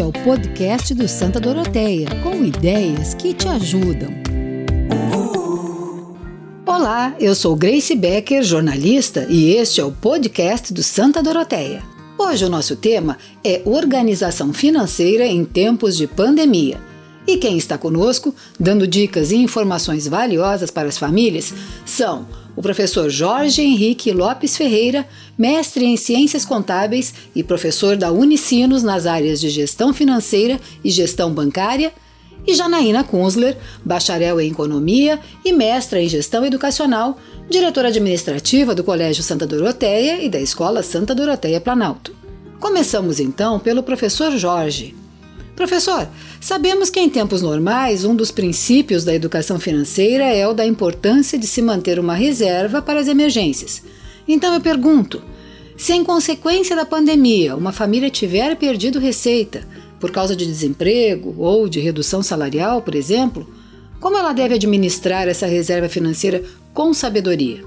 É o podcast do Santa Doroteia, com ideias que te ajudam. Olá, eu sou Grace Becker, jornalista, e este é o podcast do Santa Doroteia. Hoje o nosso tema é organização financeira em tempos de pandemia. E quem está conosco, dando dicas e informações valiosas para as famílias, são o professor Jorge Henrique Lopes Ferreira, mestre em Ciências Contábeis e professor da Unicinos nas áreas de Gestão Financeira e Gestão Bancária, e Janaína Kunzler, bacharel em Economia e mestra em Gestão Educacional, diretora administrativa do Colégio Santa Doroteia e da Escola Santa Doroteia Planalto. Começamos então pelo professor Jorge. Professor, sabemos que em tempos normais um dos princípios da educação financeira é o da importância de se manter uma reserva para as emergências. Então eu pergunto: se em consequência da pandemia uma família tiver perdido receita por causa de desemprego ou de redução salarial, por exemplo, como ela deve administrar essa reserva financeira com sabedoria?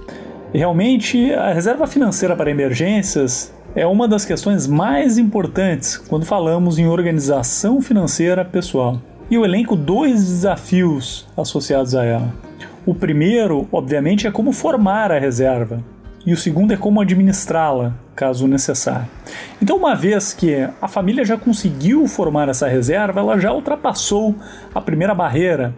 Realmente, a reserva financeira para emergências é uma das questões mais importantes quando falamos em organização financeira pessoal. E eu elenco dois desafios associados a ela. O primeiro, obviamente, é como formar a reserva, e o segundo é como administrá-la, caso necessário. Então, uma vez que a família já conseguiu formar essa reserva, ela já ultrapassou a primeira barreira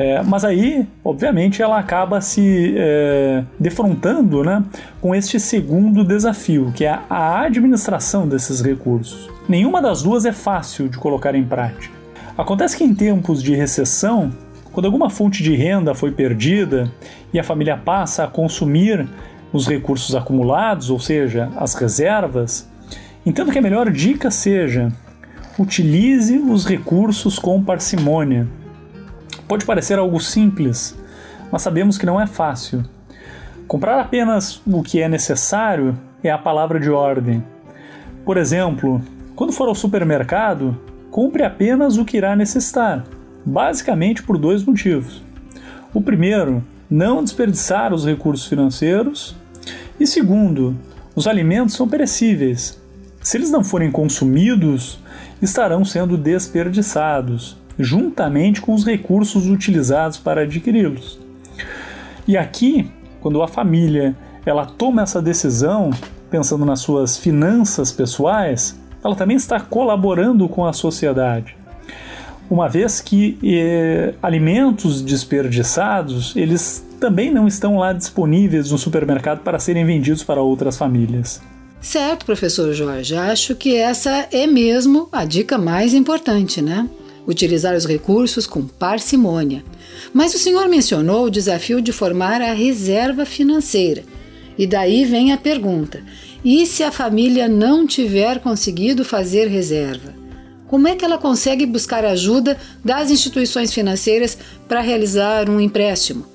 é, mas aí, obviamente, ela acaba se é, defrontando né, com este segundo desafio, que é a administração desses recursos. Nenhuma das duas é fácil de colocar em prática. Acontece que em tempos de recessão, quando alguma fonte de renda foi perdida e a família passa a consumir os recursos acumulados, ou seja, as reservas, entendo que a melhor dica seja utilize os recursos com parcimônia Pode parecer algo simples, mas sabemos que não é fácil. Comprar apenas o que é necessário é a palavra de ordem. Por exemplo, quando for ao supermercado, compre apenas o que irá necessitar, basicamente por dois motivos. O primeiro, não desperdiçar os recursos financeiros, e segundo, os alimentos são perecíveis. Se eles não forem consumidos, estarão sendo desperdiçados juntamente com os recursos utilizados para adquiri-los. E aqui, quando a família ela toma essa decisão, pensando nas suas finanças pessoais, ela também está colaborando com a sociedade. Uma vez que eh, alimentos desperdiçados, eles também não estão lá disponíveis no supermercado para serem vendidos para outras famílias. Certo, professor Jorge. Acho que essa é mesmo a dica mais importante, né? Utilizar os recursos com parcimônia. Mas o senhor mencionou o desafio de formar a reserva financeira. E daí vem a pergunta: e se a família não tiver conseguido fazer reserva? Como é que ela consegue buscar ajuda das instituições financeiras para realizar um empréstimo?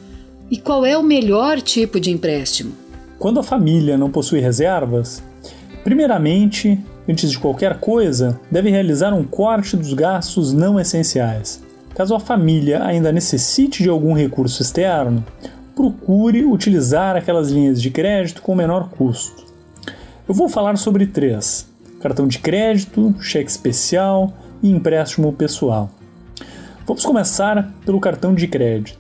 E qual é o melhor tipo de empréstimo? Quando a família não possui reservas, primeiramente antes de qualquer coisa, deve realizar um corte dos gastos não essenciais. Caso a família ainda necessite de algum recurso externo, procure utilizar aquelas linhas de crédito com menor custo. Eu vou falar sobre três: cartão de crédito, cheque especial e empréstimo pessoal. Vamos começar pelo cartão de crédito.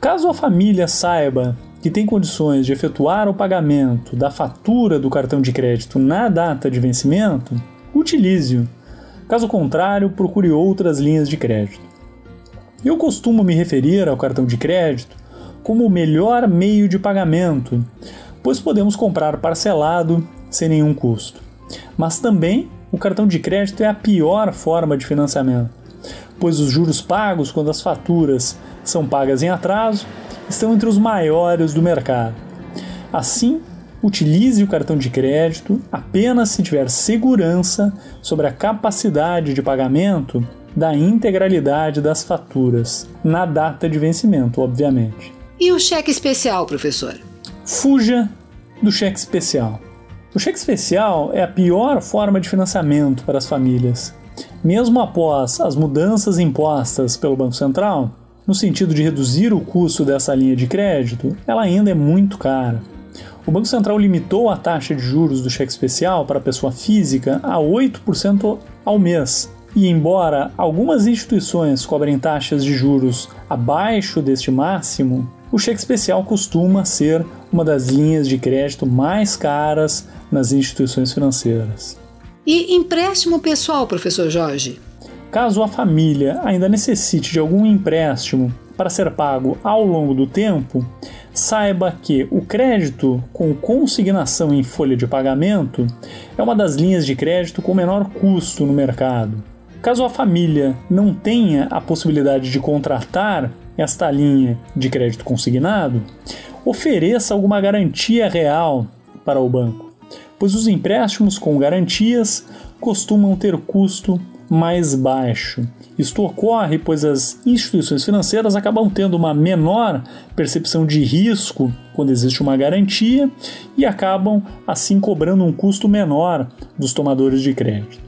Caso a família saiba que tem condições de efetuar o pagamento da fatura do cartão de crédito na data de vencimento, utilize-o. Caso contrário, procure outras linhas de crédito. Eu costumo me referir ao cartão de crédito como o melhor meio de pagamento, pois podemos comprar parcelado sem nenhum custo. Mas também o cartão de crédito é a pior forma de financiamento, pois os juros pagos quando as faturas são pagas em atraso estão entre os maiores do mercado. Assim, utilize o cartão de crédito apenas se tiver segurança sobre a capacidade de pagamento da integralidade das faturas, na data de vencimento, obviamente. E o cheque especial, professor? Fuja do cheque especial. O cheque especial é a pior forma de financiamento para as famílias. Mesmo após as mudanças impostas pelo Banco Central, no sentido de reduzir o custo dessa linha de crédito, ela ainda é muito cara. O Banco Central limitou a taxa de juros do cheque especial para pessoa física a 8% ao mês. E embora algumas instituições cobrem taxas de juros abaixo deste máximo, o cheque especial costuma ser uma das linhas de crédito mais caras nas instituições financeiras. E empréstimo pessoal, professor Jorge? Caso a família ainda necessite de algum empréstimo para ser pago ao longo do tempo, saiba que o crédito com consignação em folha de pagamento é uma das linhas de crédito com menor custo no mercado. Caso a família não tenha a possibilidade de contratar esta linha de crédito consignado, ofereça alguma garantia real para o banco, pois os empréstimos com garantias costumam ter custo mais baixo. Isto ocorre pois as instituições financeiras acabam tendo uma menor percepção de risco quando existe uma garantia e acabam assim cobrando um custo menor dos tomadores de crédito.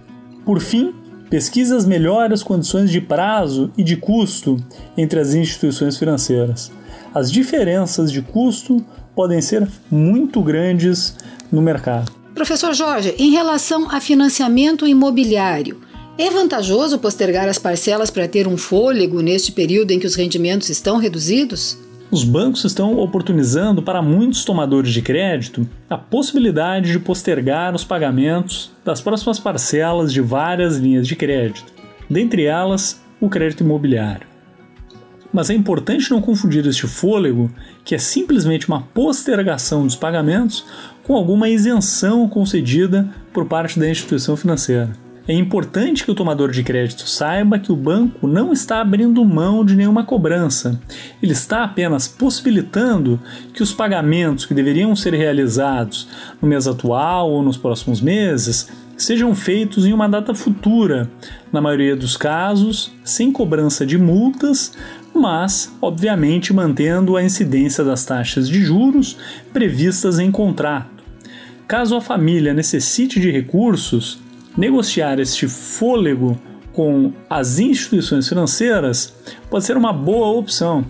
Por fim, pesquise as melhores condições de prazo e de custo entre as instituições financeiras. As diferenças de custo podem ser muito grandes no mercado. Professor Jorge, em relação a financiamento imobiliário, é vantajoso postergar as parcelas para ter um fôlego neste período em que os rendimentos estão reduzidos? Os bancos estão oportunizando para muitos tomadores de crédito a possibilidade de postergar os pagamentos das próximas parcelas de várias linhas de crédito, dentre elas o crédito imobiliário. Mas é importante não confundir este fôlego, que é simplesmente uma postergação dos pagamentos, com alguma isenção concedida por parte da instituição financeira. É importante que o tomador de crédito saiba que o banco não está abrindo mão de nenhuma cobrança. Ele está apenas possibilitando que os pagamentos que deveriam ser realizados no mês atual ou nos próximos meses sejam feitos em uma data futura, na maioria dos casos, sem cobrança de multas, mas, obviamente, mantendo a incidência das taxas de juros previstas em contrato. Caso a família necessite de recursos, negociar este fôlego com as instituições financeiras pode ser uma boa opção,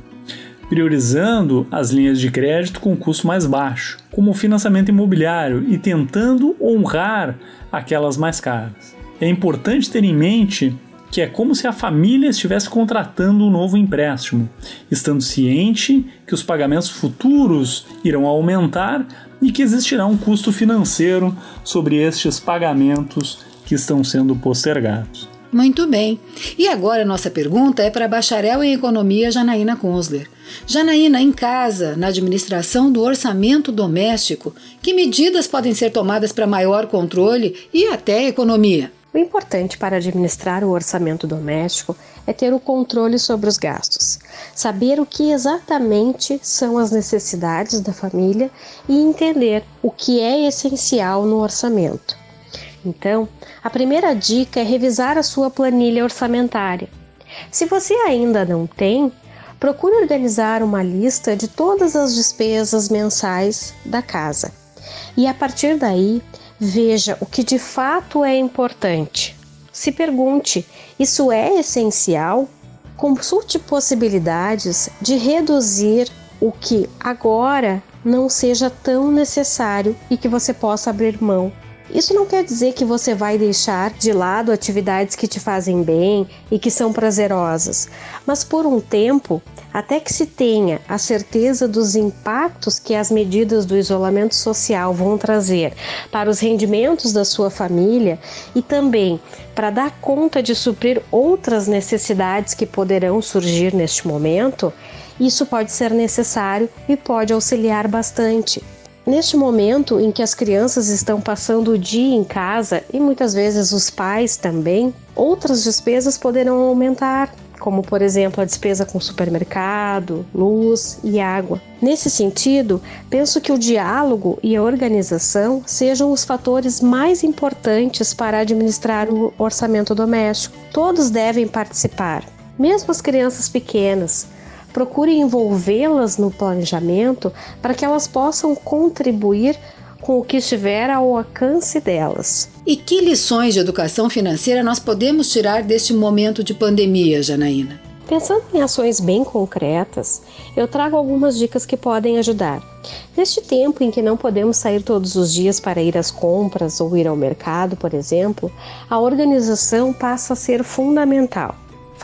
priorizando as linhas de crédito com custo mais baixo, como o financiamento imobiliário, e tentando honrar aquelas mais caras. É importante ter em mente que é como se a família estivesse contratando um novo empréstimo, estando ciente que os pagamentos futuros irão aumentar e que existirá um custo financeiro sobre estes pagamentos que estão sendo postergados. Muito bem. E agora nossa pergunta é para a bacharel em economia Janaína Kunzler. Janaína, em casa, na administração do orçamento doméstico, que medidas podem ser tomadas para maior controle e até economia? O importante para administrar o orçamento doméstico é ter o controle sobre os gastos, saber o que exatamente são as necessidades da família e entender o que é essencial no orçamento. Então, a primeira dica é revisar a sua planilha orçamentária. Se você ainda não tem, procure organizar uma lista de todas as despesas mensais da casa. E a partir daí, veja o que de fato é importante. Se pergunte: isso é essencial? Consulte possibilidades de reduzir o que agora não seja tão necessário e que você possa abrir mão isso não quer dizer que você vai deixar de lado atividades que te fazem bem e que são prazerosas, mas por um tempo, até que se tenha a certeza dos impactos que as medidas do isolamento social vão trazer para os rendimentos da sua família e também para dar conta de suprir outras necessidades que poderão surgir neste momento, isso pode ser necessário e pode auxiliar bastante. Neste momento em que as crianças estão passando o dia em casa e muitas vezes os pais também, outras despesas poderão aumentar, como por exemplo a despesa com supermercado, luz e água. Nesse sentido, penso que o diálogo e a organização sejam os fatores mais importantes para administrar o orçamento doméstico. Todos devem participar, mesmo as crianças pequenas, procure envolvê-las no planejamento para que elas possam contribuir com o que estiver ao alcance delas. E que lições de educação financeira nós podemos tirar deste momento de pandemia, Janaína? Pensando em ações bem concretas, eu trago algumas dicas que podem ajudar. Neste tempo em que não podemos sair todos os dias para ir às compras ou ir ao mercado, por exemplo, a organização passa a ser fundamental.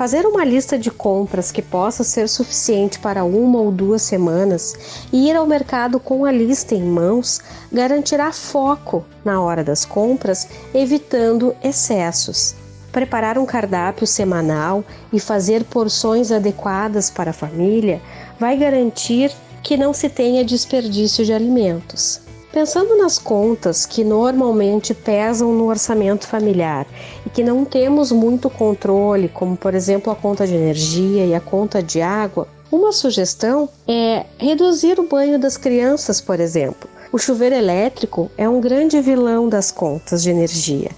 Fazer uma lista de compras que possa ser suficiente para uma ou duas semanas e ir ao mercado com a lista em mãos garantirá foco na hora das compras, evitando excessos. Preparar um cardápio semanal e fazer porções adequadas para a família vai garantir que não se tenha desperdício de alimentos. Pensando nas contas que normalmente pesam no orçamento familiar e que não temos muito controle, como por exemplo a conta de energia e a conta de água, uma sugestão é reduzir o banho das crianças, por exemplo. O chuveiro elétrico é um grande vilão das contas de energia.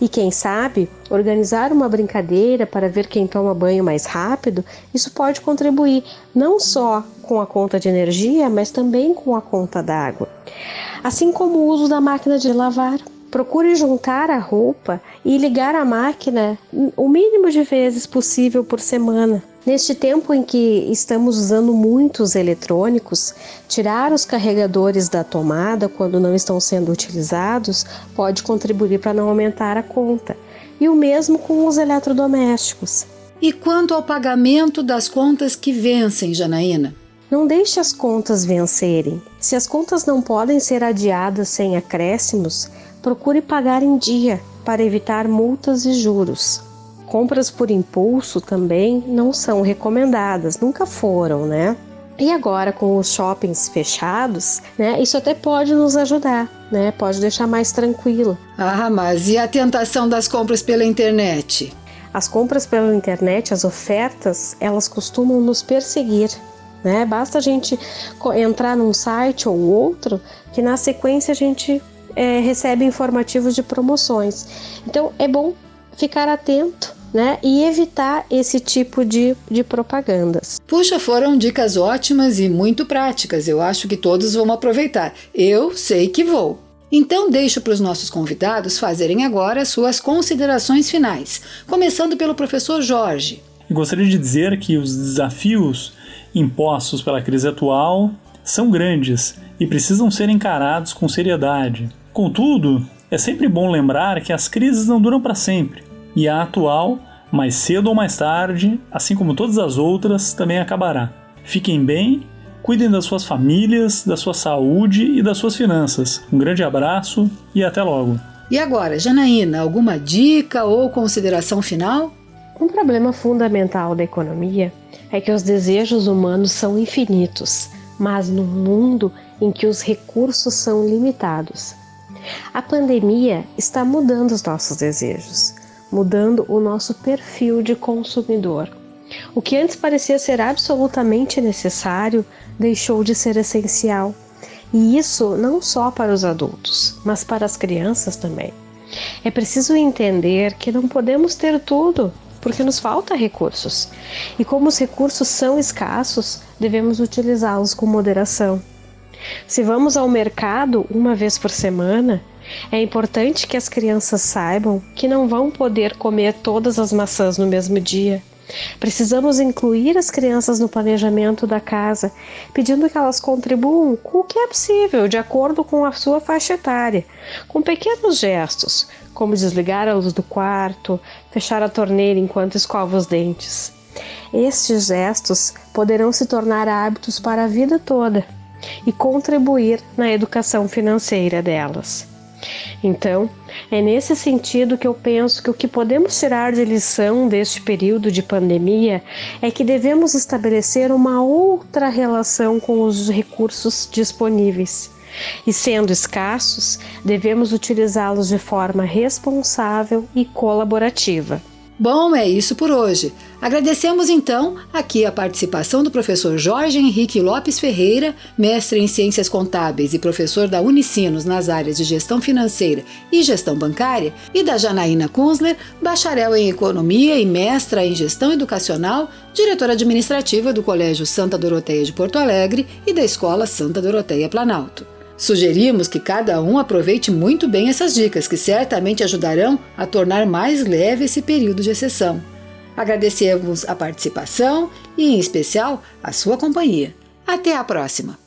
E quem sabe, organizar uma brincadeira para ver quem toma banho mais rápido, isso pode contribuir não só com a conta de energia, mas também com a conta d'água assim como o uso da máquina de lavar. Procure juntar a roupa e ligar a máquina o mínimo de vezes possível por semana. Neste tempo em que estamos usando muitos eletrônicos, tirar os carregadores da tomada quando não estão sendo utilizados pode contribuir para não aumentar a conta. E o mesmo com os eletrodomésticos. E quanto ao pagamento das contas que vencem, Janaína? Não deixe as contas vencerem. Se as contas não podem ser adiadas sem acréscimos, procure pagar em dia para evitar multas e juros. Compras por impulso também não são recomendadas, nunca foram, né? E agora com os shoppings fechados, né? Isso até pode nos ajudar, né? Pode deixar mais tranquilo. Ah, mas e a tentação das compras pela internet? As compras pela internet, as ofertas, elas costumam nos perseguir né? Basta a gente entrar num site ou outro que na sequência a gente é, recebe informativos de promoções. Então é bom ficar atento né? E evitar esse tipo de, de propagandas. Puxa, foram dicas ótimas e muito práticas. Eu acho que todos vão aproveitar. Eu sei que vou. Então, deixo para os nossos convidados fazerem agora suas considerações finais, começando pelo professor Jorge. Eu gostaria de dizer que os desafios impostos pela crise atual são grandes e precisam ser encarados com seriedade. Contudo, é sempre bom lembrar que as crises não duram para sempre e a atual, mais cedo ou mais tarde, assim como todas as outras, também acabará. Fiquem bem, cuidem das suas famílias, da sua saúde e das suas finanças. Um grande abraço e até logo. E agora, Janaína, alguma dica ou consideração final? Um problema fundamental da economia é que os desejos humanos são infinitos, mas num mundo em que os recursos são limitados. A pandemia está mudando os nossos desejos, mudando o nosso perfil de consumidor. O que antes parecia ser absolutamente necessário deixou de ser essencial. E isso não só para os adultos, mas para as crianças também. É preciso entender que não podemos ter tudo porque nos falta recursos. E como os recursos são escassos, devemos utilizá-los com moderação. Se vamos ao mercado uma vez por semana, é importante que as crianças saibam que não vão poder comer todas as maçãs no mesmo dia. Precisamos incluir as crianças no planejamento da casa, pedindo que elas contribuam com o que é possível, de acordo com a sua faixa etária, com pequenos gestos, como desligar a luz do quarto, fechar a torneira enquanto escova os dentes. Estes gestos poderão se tornar hábitos para a vida toda e contribuir na educação financeira delas. Então, é nesse sentido que eu penso que o que podemos tirar de lição deste período de pandemia é que devemos estabelecer uma outra relação com os recursos disponíveis. E sendo escassos, devemos utilizá-los de forma responsável e colaborativa. Bom, é isso por hoje. Agradecemos então aqui a participação do professor Jorge Henrique Lopes Ferreira, mestre em Ciências Contábeis e professor da Unicinos nas áreas de Gestão Financeira e Gestão Bancária, e da Janaína Kunzler, bacharel em Economia e mestra em Gestão Educacional, diretora administrativa do Colégio Santa Doroteia de Porto Alegre e da Escola Santa Doroteia Planalto. Sugerimos que cada um aproveite muito bem essas dicas, que certamente ajudarão a tornar mais leve esse período de exceção. Agradecemos a participação e, em especial, a sua companhia. Até a próxima!